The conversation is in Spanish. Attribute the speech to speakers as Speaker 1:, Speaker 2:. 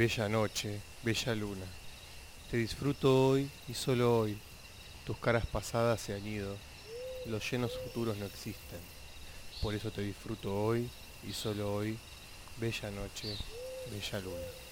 Speaker 1: Bella noche, bella luna. Te disfruto hoy y solo hoy. Tus caras pasadas se han ido. Los llenos futuros no existen. Por eso te disfruto hoy y solo hoy. Bella noche, bella luna.